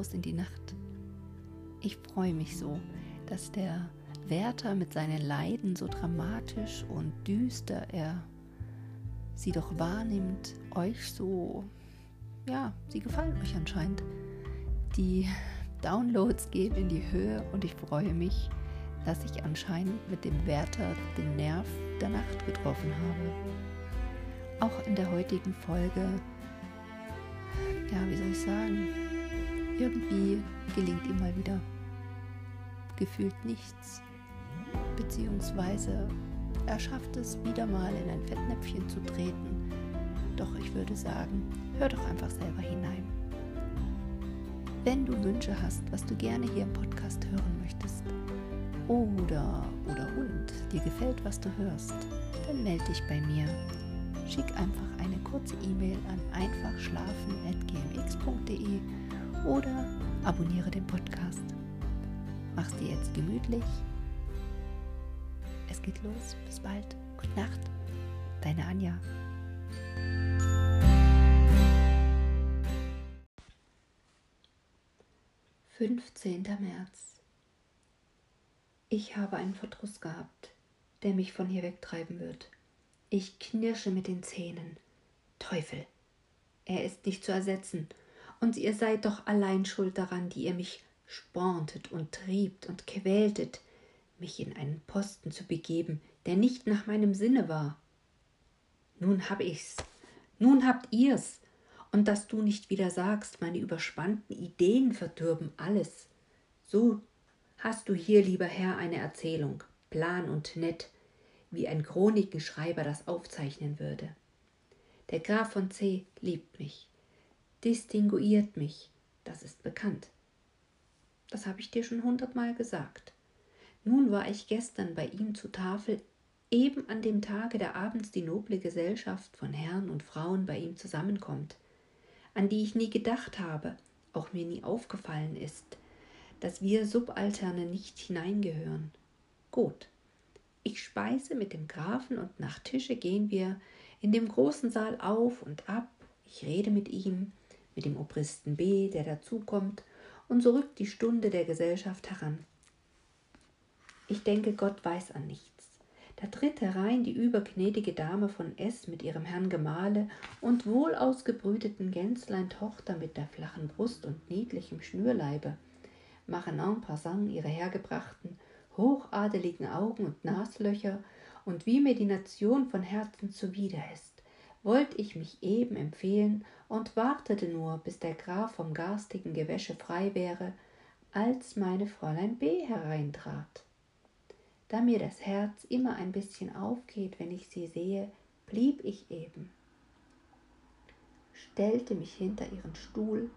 hinaus in die Nacht. Ich freue mich so, dass der Wärter mit seinen Leiden so dramatisch und düster er sie doch wahrnimmt, euch so, ja, sie gefallen euch anscheinend. Die Downloads gehen in die Höhe und ich freue mich, dass ich anscheinend mit dem Wärter den Nerv der Nacht getroffen habe. Auch in der heutigen Folge, ja, wie soll ich sagen, irgendwie gelingt ihm mal wieder gefühlt nichts. Beziehungsweise er schafft es wieder mal in ein Fettnäpfchen zu treten. Doch ich würde sagen, hör doch einfach selber hinein. Wenn du Wünsche hast, was du gerne hier im Podcast hören möchtest, oder, oder und dir gefällt, was du hörst, dann melde dich bei mir. Schick einfach eine kurze E-Mail an einfachschlafen.gmx.de oder abonniere den Podcast. Mach's dir jetzt gemütlich. Es geht los. Bis bald. Gute Nacht. Deine Anja. Fünfzehnter März. Ich habe einen Verdruss gehabt, der mich von hier wegtreiben wird. Ich knirsche mit den Zähnen. Teufel, er ist nicht zu ersetzen, und ihr seid doch allein schuld daran, die ihr mich sporntet und triebt und quältet, mich in einen Posten zu begeben, der nicht nach meinem Sinne war. Nun hab ich's, nun habt ihr's, und dass du nicht wieder sagst, meine überspannten Ideen verdürben alles. So hast du hier, lieber Herr, eine Erzählung, plan und nett, wie ein Chronikenschreiber das aufzeichnen würde. Der Graf von C. liebt mich, distinguiert mich, das ist bekannt. Das habe ich dir schon hundertmal gesagt. Nun war ich gestern bei ihm zu Tafel, eben an dem Tage, da abends die noble Gesellschaft von Herren und Frauen bei ihm zusammenkommt, an die ich nie gedacht habe, auch mir nie aufgefallen ist, dass wir Subalterne nicht hineingehören. Gut, ich speise mit dem Grafen und nach Tische gehen wir in dem großen Saal auf und ab. Ich rede mit ihm, mit dem Obristen B., der dazukommt, und so rückt die Stunde der Gesellschaft heran. Ich denke, Gott weiß an nichts. Da tritt herein die übergnädige Dame von S. mit ihrem Herrn Gemahle und wohl ausgebrüteten Gänslein Tochter mit der flachen Brust und niedlichem Schnürleibe machen en passant ihre hergebrachten, hochadeligen Augen und Naslöcher, und wie mir die Nation von Herzen zuwider ist, wollt ich mich eben empfehlen und wartete nur, bis der Graf vom garstigen Gewäsche frei wäre, als meine Fräulein B. hereintrat. Da mir das Herz immer ein bisschen aufgeht, wenn ich sie sehe, blieb ich eben, stellte mich hinter ihren Stuhl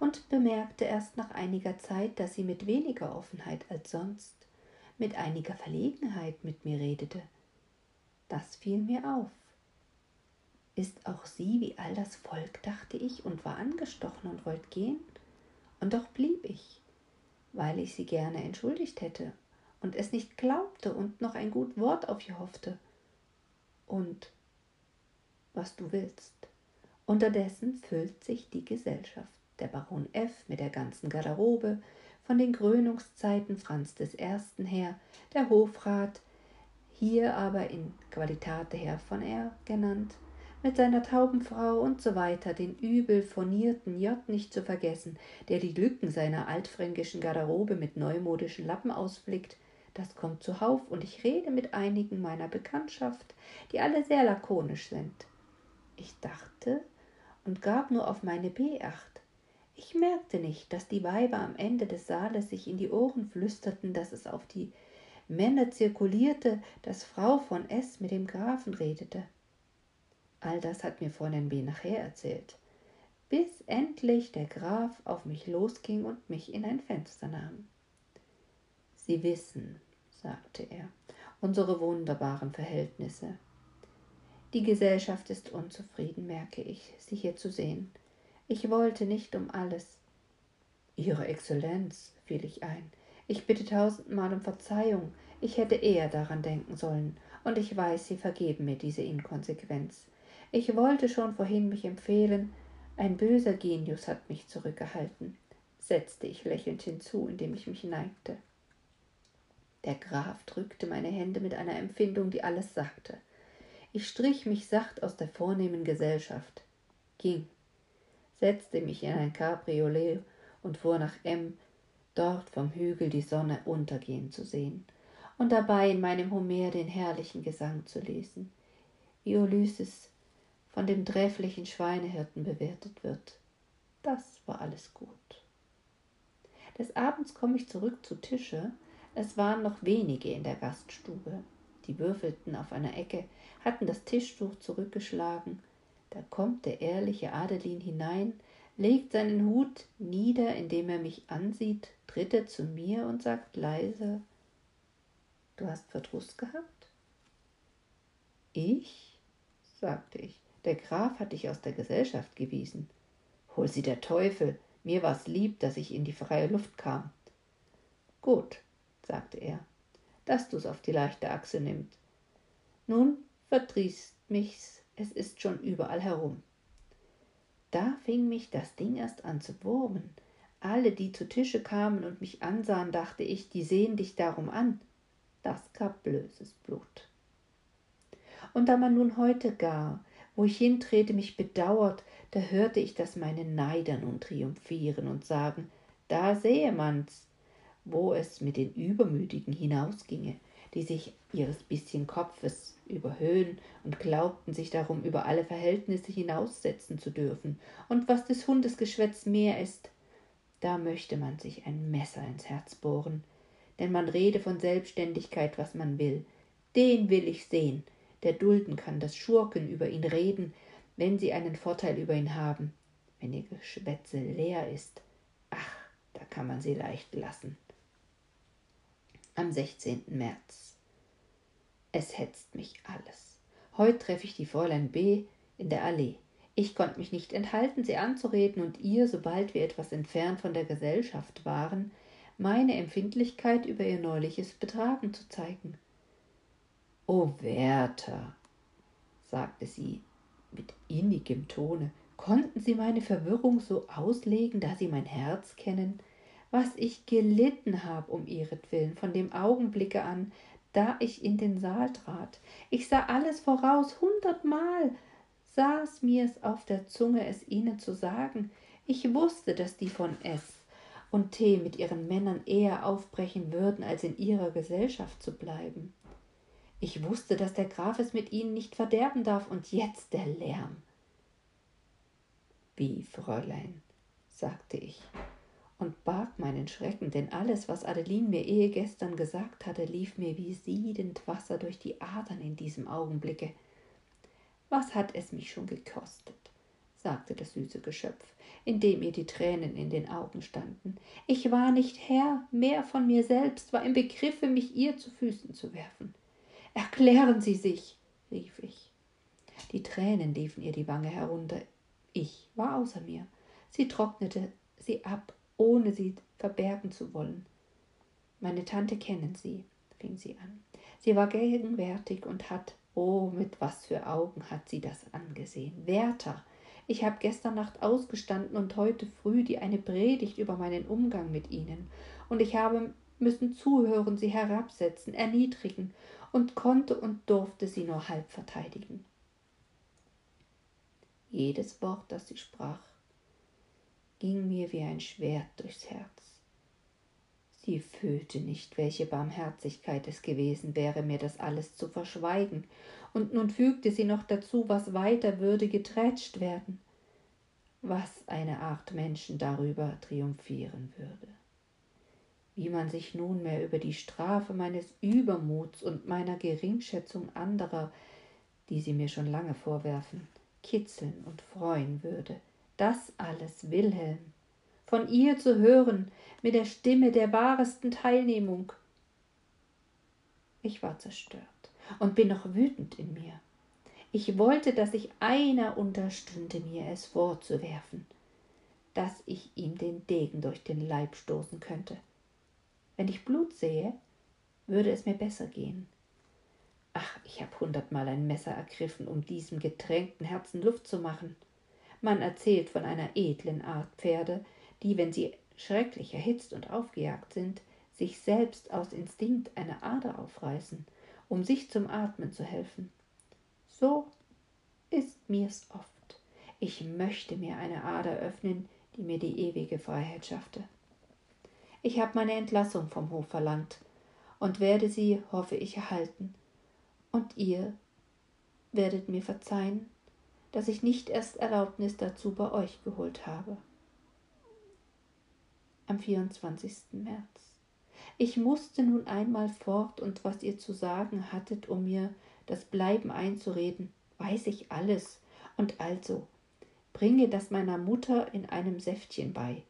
und bemerkte erst nach einiger Zeit, dass sie mit weniger Offenheit als sonst, mit einiger Verlegenheit mit mir redete. Das fiel mir auf. Ist auch sie wie all das Volk, dachte ich, und war angestochen und wollte gehen? Und doch blieb ich, weil ich sie gerne entschuldigt hätte und es nicht glaubte und noch ein gut Wort auf ihr hoffte. Und was du willst. Unterdessen füllt sich die Gesellschaft der Baron F. mit der ganzen Garderobe, von den Krönungszeiten Franz I. her, der Hofrat, hier aber in Qualitate Herr von R. genannt, mit seiner Taubenfrau und so weiter, den übel furnierten J. nicht zu vergessen, der die Lücken seiner altfränkischen Garderobe mit neumodischen Lappen ausflickt, das kommt zuhauf und ich rede mit einigen meiner Bekanntschaft, die alle sehr lakonisch sind. Ich dachte und gab nur auf meine B acht. Ich merkte nicht, dass die Weiber am Ende des Saales sich in die Ohren flüsterten, dass es auf die Männer zirkulierte, dass Frau von S. mit dem Grafen redete. All das hat mir Fräulein B. nachher erzählt, bis endlich der Graf auf mich losging und mich in ein Fenster nahm. Sie wissen, sagte er, unsere wunderbaren Verhältnisse. Die Gesellschaft ist unzufrieden, merke ich, Sie hier zu sehen. Ich wollte nicht um alles. Ihre Exzellenz, fiel ich ein, ich bitte tausendmal um Verzeihung, ich hätte eher daran denken sollen, und ich weiß, Sie vergeben mir diese Inkonsequenz. Ich wollte schon vorhin mich empfehlen, ein böser Genius hat mich zurückgehalten. setzte ich lächelnd hinzu, indem ich mich neigte. Der Graf drückte meine Hände mit einer Empfindung, die alles sagte. Ich strich mich sacht aus der vornehmen Gesellschaft, ging, setzte mich in ein Cabriolet und fuhr nach M, dort vom Hügel die Sonne untergehen zu sehen und dabei in meinem Homer den herrlichen Gesang zu lesen, wie Ulysses von dem trefflichen Schweinehirten bewertet wird. Das war alles gut. Des Abends komme ich zurück zu Tische. Es waren noch wenige in der Gaststube. Die würfelten auf einer Ecke, hatten das Tischtuch zurückgeschlagen. Da kommt der ehrliche Adelin hinein, legt seinen Hut nieder, indem er mich ansieht, tritt er zu mir und sagt leise Du hast Verdruss gehabt? Ich? sagte ich. Der Graf hat dich aus der Gesellschaft gewiesen. Hol sie der Teufel, mir war's lieb, dass ich in die freie Luft kam. Gut, sagte er, dass du's auf die leichte Achse nimmt. Nun verdrießt mich's, es ist schon überall herum. Da fing mich das Ding erst an zu wurmen. Alle, die zu Tische kamen und mich ansahen, dachte ich, die sehen dich darum an. Das gab böses Blut. Und da man nun heute gar, wo ich hintrete, mich bedauert, da hörte ich das meine Neider nun triumphieren und sagen, da sehe man's, wo es mit den Übermütigen hinausginge, die sich ihres bisschen Kopfes überhöhen und glaubten sich darum über alle Verhältnisse hinaussetzen zu dürfen, und was des Hundes Geschwätz mehr ist, da möchte man sich ein Messer ins Herz bohren, denn man rede von Selbstständigkeit, was man will. Den will ich sehen, der dulden kann, dass Schurken über ihn reden, wenn sie einen Vorteil über ihn haben. Wenn ihr Geschwätze leer ist, ach, da kann man sie leicht lassen. Am 16. März. Es hetzt mich alles. Heut treffe ich die Fräulein B. in der Allee. Ich konnte mich nicht enthalten, sie anzureden und ihr, sobald wir etwas entfernt von der Gesellschaft waren, meine Empfindlichkeit über ihr neuliches Betragen zu zeigen. O Werther, sagte sie mit innigem Tone, konnten Sie meine Verwirrung so auslegen, da Sie mein Herz kennen, was ich gelitten habe um ihretwillen von dem Augenblicke an, da ich in den Saal trat. Ich sah alles voraus, hundertmal saß mir's auf der Zunge, es ihnen zu sagen. Ich wusste, dass die von S und T mit ihren Männern eher aufbrechen würden, als in ihrer Gesellschaft zu bleiben. Ich wusste, dass der Graf es mit ihnen nicht verderben darf, und jetzt der Lärm. Wie, Fräulein, sagte ich und barg meinen Schrecken, denn alles, was Adeline mir ehe gestern gesagt hatte, lief mir wie siedend Wasser durch die Adern in diesem Augenblicke. Was hat es mich schon gekostet? sagte das süße Geschöpf, indem ihr die Tränen in den Augen standen. Ich war nicht Herr mehr von mir selbst, war im Begriffe, mich ihr zu Füßen zu werfen. Erklären Sie sich, rief ich. Die Tränen liefen ihr die Wange herunter. Ich war außer mir. Sie trocknete sie ab, ohne sie verbergen zu wollen. Meine Tante kennen Sie, fing sie an. Sie war gegenwärtig und hat, oh, mit was für Augen hat sie das angesehen. Werther, ich habe gestern Nacht ausgestanden und heute früh die eine Predigt über meinen Umgang mit Ihnen, und ich habe müssen zuhören, sie herabsetzen, erniedrigen und konnte und durfte sie nur halb verteidigen. Jedes Wort, das sie sprach, ging mir wie ein Schwert durchs Herz. Sie fühlte nicht, welche Barmherzigkeit es gewesen wäre, mir das alles zu verschweigen, und nun fügte sie noch dazu, was weiter würde geträtscht werden, was eine Art Menschen darüber triumphieren würde wie man sich nunmehr über die Strafe meines Übermuts und meiner Geringschätzung anderer, die sie mir schon lange vorwerfen, kitzeln und freuen würde. Das alles Wilhelm, von ihr zu hören, mit der Stimme der wahresten Teilnehmung. Ich war zerstört und bin noch wütend in mir. Ich wollte, dass ich einer unterstünde, mir es vorzuwerfen, dass ich ihm den Degen durch den Leib stoßen könnte. Wenn ich Blut sehe, würde es mir besser gehen. Ach, ich habe hundertmal ein Messer ergriffen, um diesem getränkten Herzen Luft zu machen. Man erzählt von einer edlen Art Pferde, die, wenn sie schrecklich erhitzt und aufgejagt sind, sich selbst aus Instinkt eine Ader aufreißen, um sich zum Atmen zu helfen. So ist mir's oft. Ich möchte mir eine Ader öffnen, die mir die ewige Freiheit schaffte. Ich habe meine Entlassung vom Hof verlangt und werde sie, hoffe ich, erhalten. Und ihr werdet mir verzeihen, dass ich nicht erst Erlaubnis dazu bei euch geholt habe. Am 24. März. Ich musste nun einmal fort, und was ihr zu sagen hattet, um mir das Bleiben einzureden, weiß ich alles. Und also, bringe das meiner Mutter in einem Säftchen bei.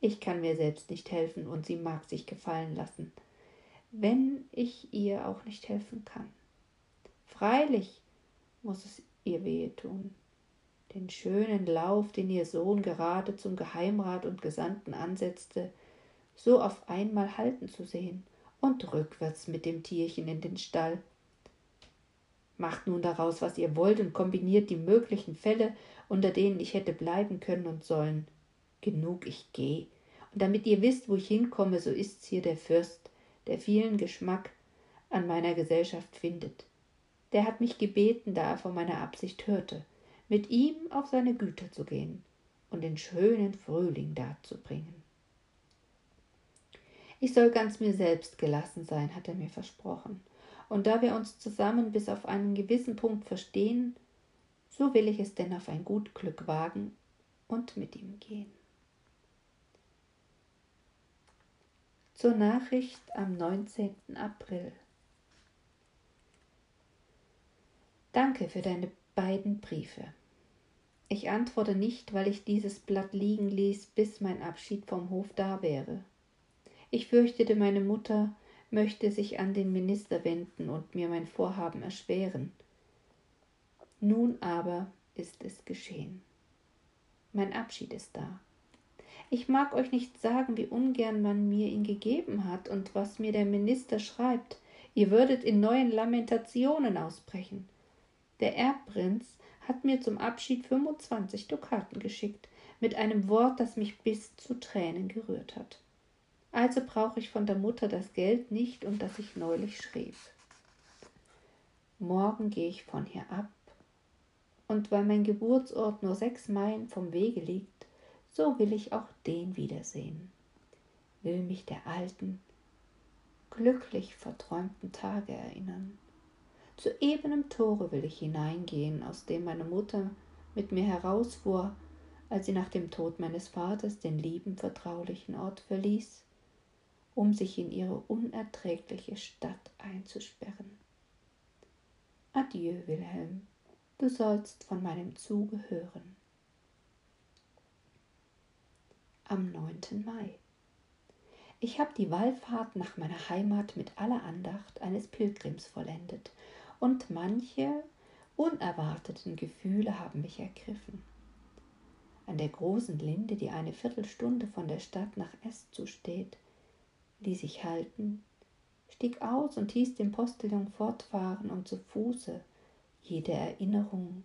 Ich kann mir selbst nicht helfen, und sie mag sich gefallen lassen, wenn ich ihr auch nicht helfen kann. Freilich muss es ihr wehe tun. Den schönen Lauf, den ihr Sohn gerade zum Geheimrat und Gesandten ansetzte, so auf einmal halten zu sehen und rückwärts mit dem Tierchen in den Stall. Macht nun daraus, was ihr wollt und kombiniert die möglichen Fälle, unter denen ich hätte bleiben können und sollen. Genug, ich geh. Und damit ihr wisst, wo ich hinkomme, so ist's hier der Fürst, der vielen Geschmack an meiner Gesellschaft findet. Der hat mich gebeten, da er von meiner Absicht hörte, mit ihm auf seine Güter zu gehen und den schönen Frühling darzubringen. Ich soll ganz mir selbst gelassen sein, hat er mir versprochen. Und da wir uns zusammen bis auf einen gewissen Punkt verstehen, so will ich es denn auf ein gut Glück wagen und mit ihm gehen. Zur Nachricht am 19. April. Danke für deine beiden Briefe. Ich antworte nicht, weil ich dieses Blatt liegen ließ, bis mein Abschied vom Hof da wäre. Ich fürchtete, meine Mutter möchte sich an den Minister wenden und mir mein Vorhaben erschweren. Nun aber ist es geschehen. Mein Abschied ist da. Ich mag euch nicht sagen, wie ungern man mir ihn gegeben hat und was mir der Minister schreibt. Ihr würdet in neuen Lamentationen ausbrechen. Der Erbprinz hat mir zum Abschied 25 Dukaten geschickt, mit einem Wort, das mich bis zu Tränen gerührt hat. Also brauche ich von der Mutter das Geld nicht, um das ich neulich schrieb. Morgen gehe ich von hier ab, und weil mein Geburtsort nur sechs Meilen vom Wege liegt, so will ich auch den wiedersehen, will mich der alten, glücklich verträumten Tage erinnern. Zu ebenem Tore will ich hineingehen, aus dem meine Mutter mit mir herausfuhr, als sie nach dem Tod meines Vaters den lieben, vertraulichen Ort verließ um sich in ihre unerträgliche Stadt einzusperren. Adieu, Wilhelm, du sollst von meinem Zuge hören. Am 9. Mai. Ich habe die Wallfahrt nach meiner Heimat mit aller Andacht eines Pilgrims vollendet, und manche unerwarteten Gefühle haben mich ergriffen. An der großen Linde, die eine Viertelstunde von der Stadt nach Est zusteht, ließ ich halten, stieg aus und hieß den Postillon fortfahren und zu Fuße jede Erinnerung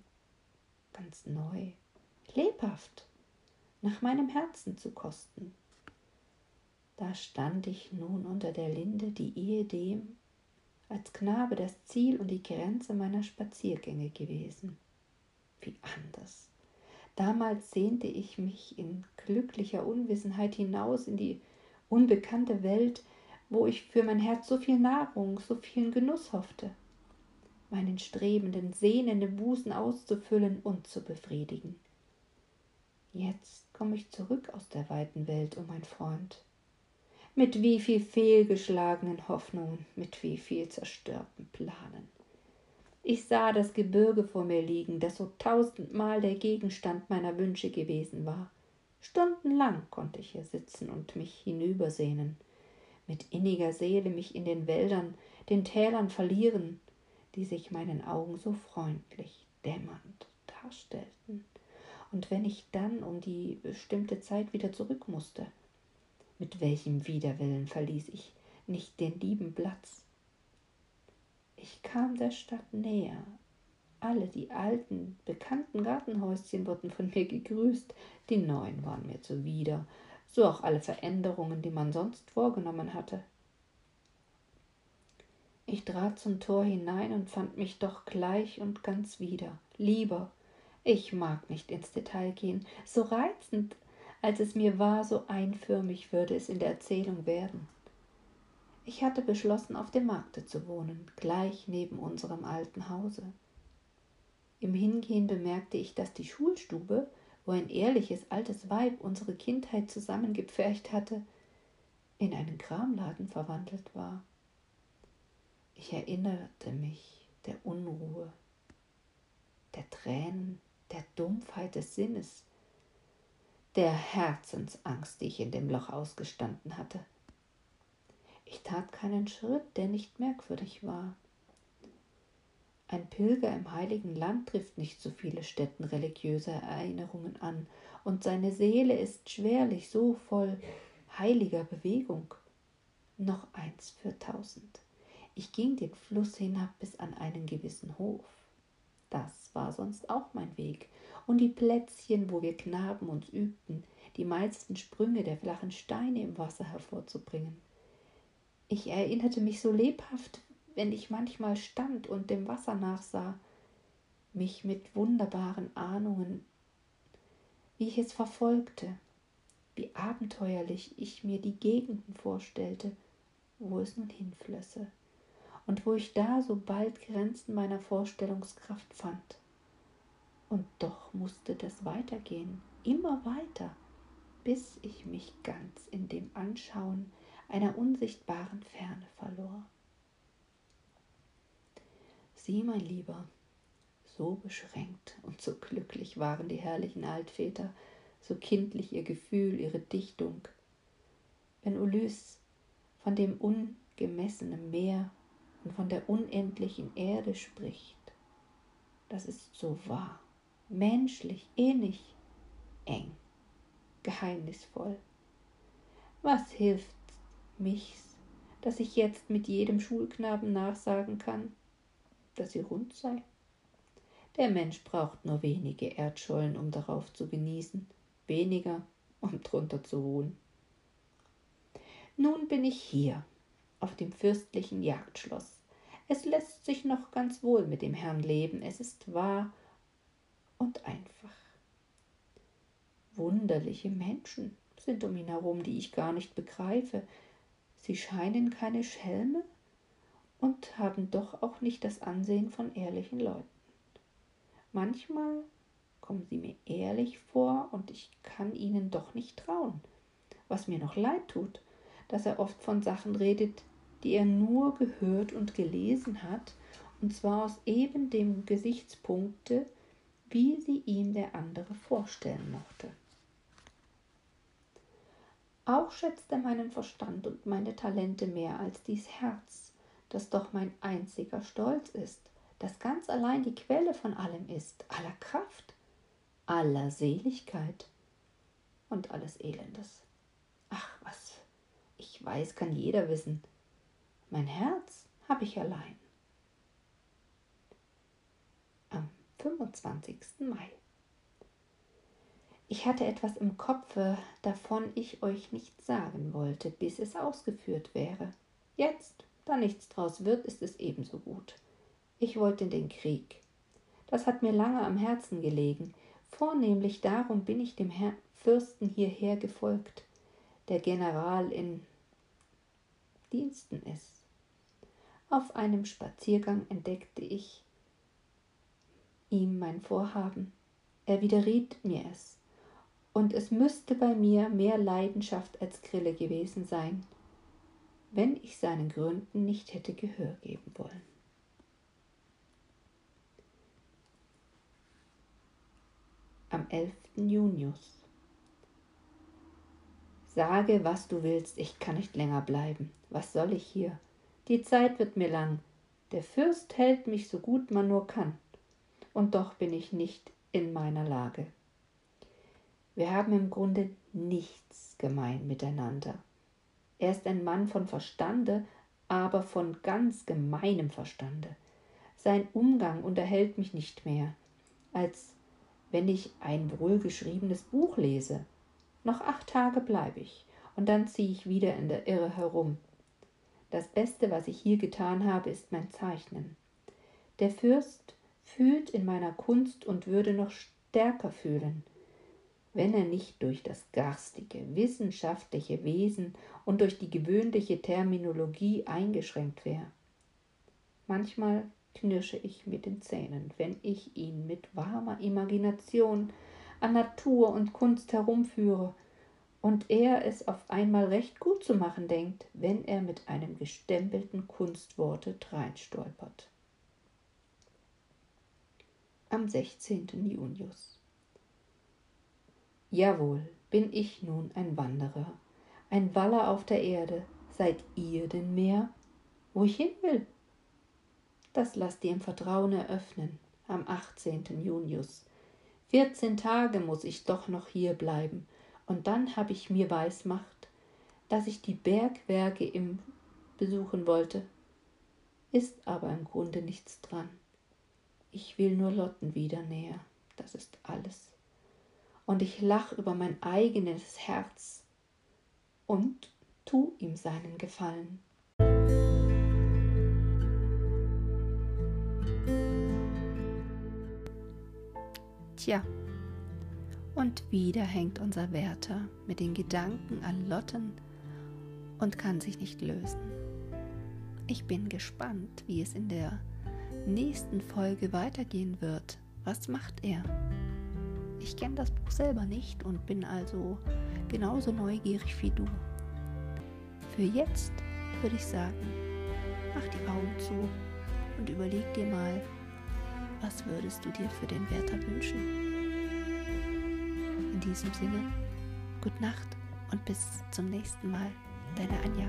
ganz neu, lebhaft nach meinem Herzen zu kosten. Da stand ich nun unter der Linde, die ehedem als Knabe das Ziel und die Grenze meiner Spaziergänge gewesen. Wie anders. Damals sehnte ich mich in glücklicher Unwissenheit hinaus in die unbekannte Welt, wo ich für mein Herz so viel Nahrung, so vielen Genuss hoffte, meinen strebenden, sehnenden Busen auszufüllen und zu befriedigen. Jetzt komme ich zurück aus der weiten Welt, o oh mein Freund. Mit wie viel fehlgeschlagenen Hoffnungen, mit wie viel zerstörten Planen. Ich sah das Gebirge vor mir liegen, das so tausendmal der Gegenstand meiner Wünsche gewesen war. Stundenlang konnte ich hier sitzen und mich hinübersehnen, mit inniger Seele mich in den Wäldern, den Tälern verlieren, die sich meinen Augen so freundlich, dämmernd darstellten. Und wenn ich dann um die bestimmte Zeit wieder zurück musste, mit welchem Widerwillen verließ ich nicht den lieben Platz. Ich kam der Stadt näher, alle die alten, bekannten Gartenhäuschen wurden von mir gegrüßt, die neuen waren mir zuwider, so auch alle Veränderungen, die man sonst vorgenommen hatte. Ich trat zum Tor hinein und fand mich doch gleich und ganz wieder. Lieber, ich mag nicht ins Detail gehen, so reizend, als es mir war, so einförmig würde es in der Erzählung werden. Ich hatte beschlossen, auf dem Markte zu wohnen, gleich neben unserem alten Hause. Im Hingehen bemerkte ich, dass die Schulstube, wo ein ehrliches altes Weib unsere Kindheit zusammengepfercht hatte, in einen Kramladen verwandelt war. Ich erinnerte mich der Unruhe, der Tränen, der Dumpfheit des Sinnes, der Herzensangst, die ich in dem Loch ausgestanden hatte. Ich tat keinen Schritt, der nicht merkwürdig war. Ein Pilger im heiligen Land trifft nicht so viele Stätten religiöser Erinnerungen an, und seine Seele ist schwerlich so voll heiliger Bewegung. Noch eins für tausend. Ich ging den Fluss hinab bis an einen gewissen Hof. Das war sonst auch mein Weg, und die Plätzchen, wo wir Knaben uns übten, die meisten Sprünge der flachen Steine im Wasser hervorzubringen. Ich erinnerte mich so lebhaft, wenn ich manchmal stand und dem Wasser nachsah, mich mit wunderbaren Ahnungen, wie ich es verfolgte, wie abenteuerlich ich mir die Gegenden vorstellte, wo es nun hinflösse und wo ich da so bald Grenzen meiner Vorstellungskraft fand. Und doch musste das weitergehen, immer weiter, bis ich mich ganz in dem Anschauen einer unsichtbaren Ferne verlor. Sieh, mein Lieber, so beschränkt und so glücklich waren die herrlichen Altväter, so kindlich ihr Gefühl, ihre Dichtung. Wenn Ulysse von dem ungemessenen Meer und von der unendlichen Erde spricht. Das ist so wahr, menschlich, innig, eng, geheimnisvoll. Was hilft mich's, dass ich jetzt mit jedem Schulknaben nachsagen kann, dass sie rund sei? Der Mensch braucht nur wenige Erdschollen, um darauf zu genießen, weniger, um drunter zu ruhen. Nun bin ich hier, auf dem fürstlichen Jagdschloss. Es lässt sich noch ganz wohl mit dem Herrn leben, es ist wahr und einfach. Wunderliche Menschen sind um ihn herum, die ich gar nicht begreife. Sie scheinen keine Schelme und haben doch auch nicht das Ansehen von ehrlichen Leuten. Manchmal kommen sie mir ehrlich vor und ich kann ihnen doch nicht trauen, was mir noch leid tut, dass er oft von Sachen redet, die er nur gehört und gelesen hat, und zwar aus eben dem Gesichtspunkte, wie sie ihm der andere vorstellen mochte. Auch schätzt er meinen Verstand und meine Talente mehr als dies Herz, das doch mein einziger Stolz ist, das ganz allein die Quelle von allem ist, aller Kraft, aller Seligkeit und alles Elendes. Ach, was ich weiß, kann jeder wissen, mein Herz habe ich allein. Am 25. Mai. Ich hatte etwas im Kopfe, davon ich euch nicht sagen wollte, bis es ausgeführt wäre. Jetzt, da nichts draus wird, ist es ebenso gut. Ich wollte in den Krieg. Das hat mir lange am Herzen gelegen. Vornehmlich darum bin ich dem Herr Fürsten hierher gefolgt, der General in Diensten ist. Auf einem Spaziergang entdeckte ich ihm mein Vorhaben. Er widerriet mir es, und es müsste bei mir mehr Leidenschaft als Grille gewesen sein, wenn ich seinen Gründen nicht hätte Gehör geben wollen. Am 11. Junius. Sage, was du willst, ich kann nicht länger bleiben. Was soll ich hier? Die Zeit wird mir lang. Der Fürst hält mich so gut man nur kann. Und doch bin ich nicht in meiner Lage. Wir haben im Grunde nichts gemein miteinander. Er ist ein Mann von Verstande, aber von ganz gemeinem Verstande. Sein Umgang unterhält mich nicht mehr, als wenn ich ein wohlgeschriebenes Buch lese. Noch acht Tage bleibe ich, und dann ziehe ich wieder in der Irre herum. Das Beste, was ich hier getan habe, ist mein Zeichnen. Der Fürst fühlt in meiner Kunst und würde noch stärker fühlen, wenn er nicht durch das garstige, wissenschaftliche Wesen und durch die gewöhnliche Terminologie eingeschränkt wäre. Manchmal knirsche ich mit den Zähnen, wenn ich ihn mit warmer Imagination an Natur und Kunst herumführe und er es auf einmal recht gut zu machen denkt, wenn er mit einem gestempelten Kunstworte dreinstolpert. Am 16. Junius. Jawohl, bin ich nun ein Wanderer, ein Waller auf der Erde. Seid ihr denn mehr? Wo ich hin will? Das lasst ihr im Vertrauen eröffnen, am 18. Junius. Vierzehn Tage muss ich doch noch hier bleiben, und dann hab ich mir weismacht, dass ich die Bergwerke im besuchen wollte. Ist aber im Grunde nichts dran. Ich will nur Lotten wieder näher, das ist alles. Und ich lach über mein eigenes Herz und tu ihm seinen Gefallen. Tja, und wieder hängt unser Wärter mit den Gedanken an Lotten und kann sich nicht lösen. Ich bin gespannt, wie es in der nächsten Folge weitergehen wird. Was macht er? Ich kenne das Buch selber nicht und bin also genauso neugierig wie du. Für jetzt würde ich sagen, mach die Augen zu und überleg dir mal, was würdest du dir für den Wärter wünschen? diesem Sinne, gute Nacht und bis zum nächsten Mal, deine Anja.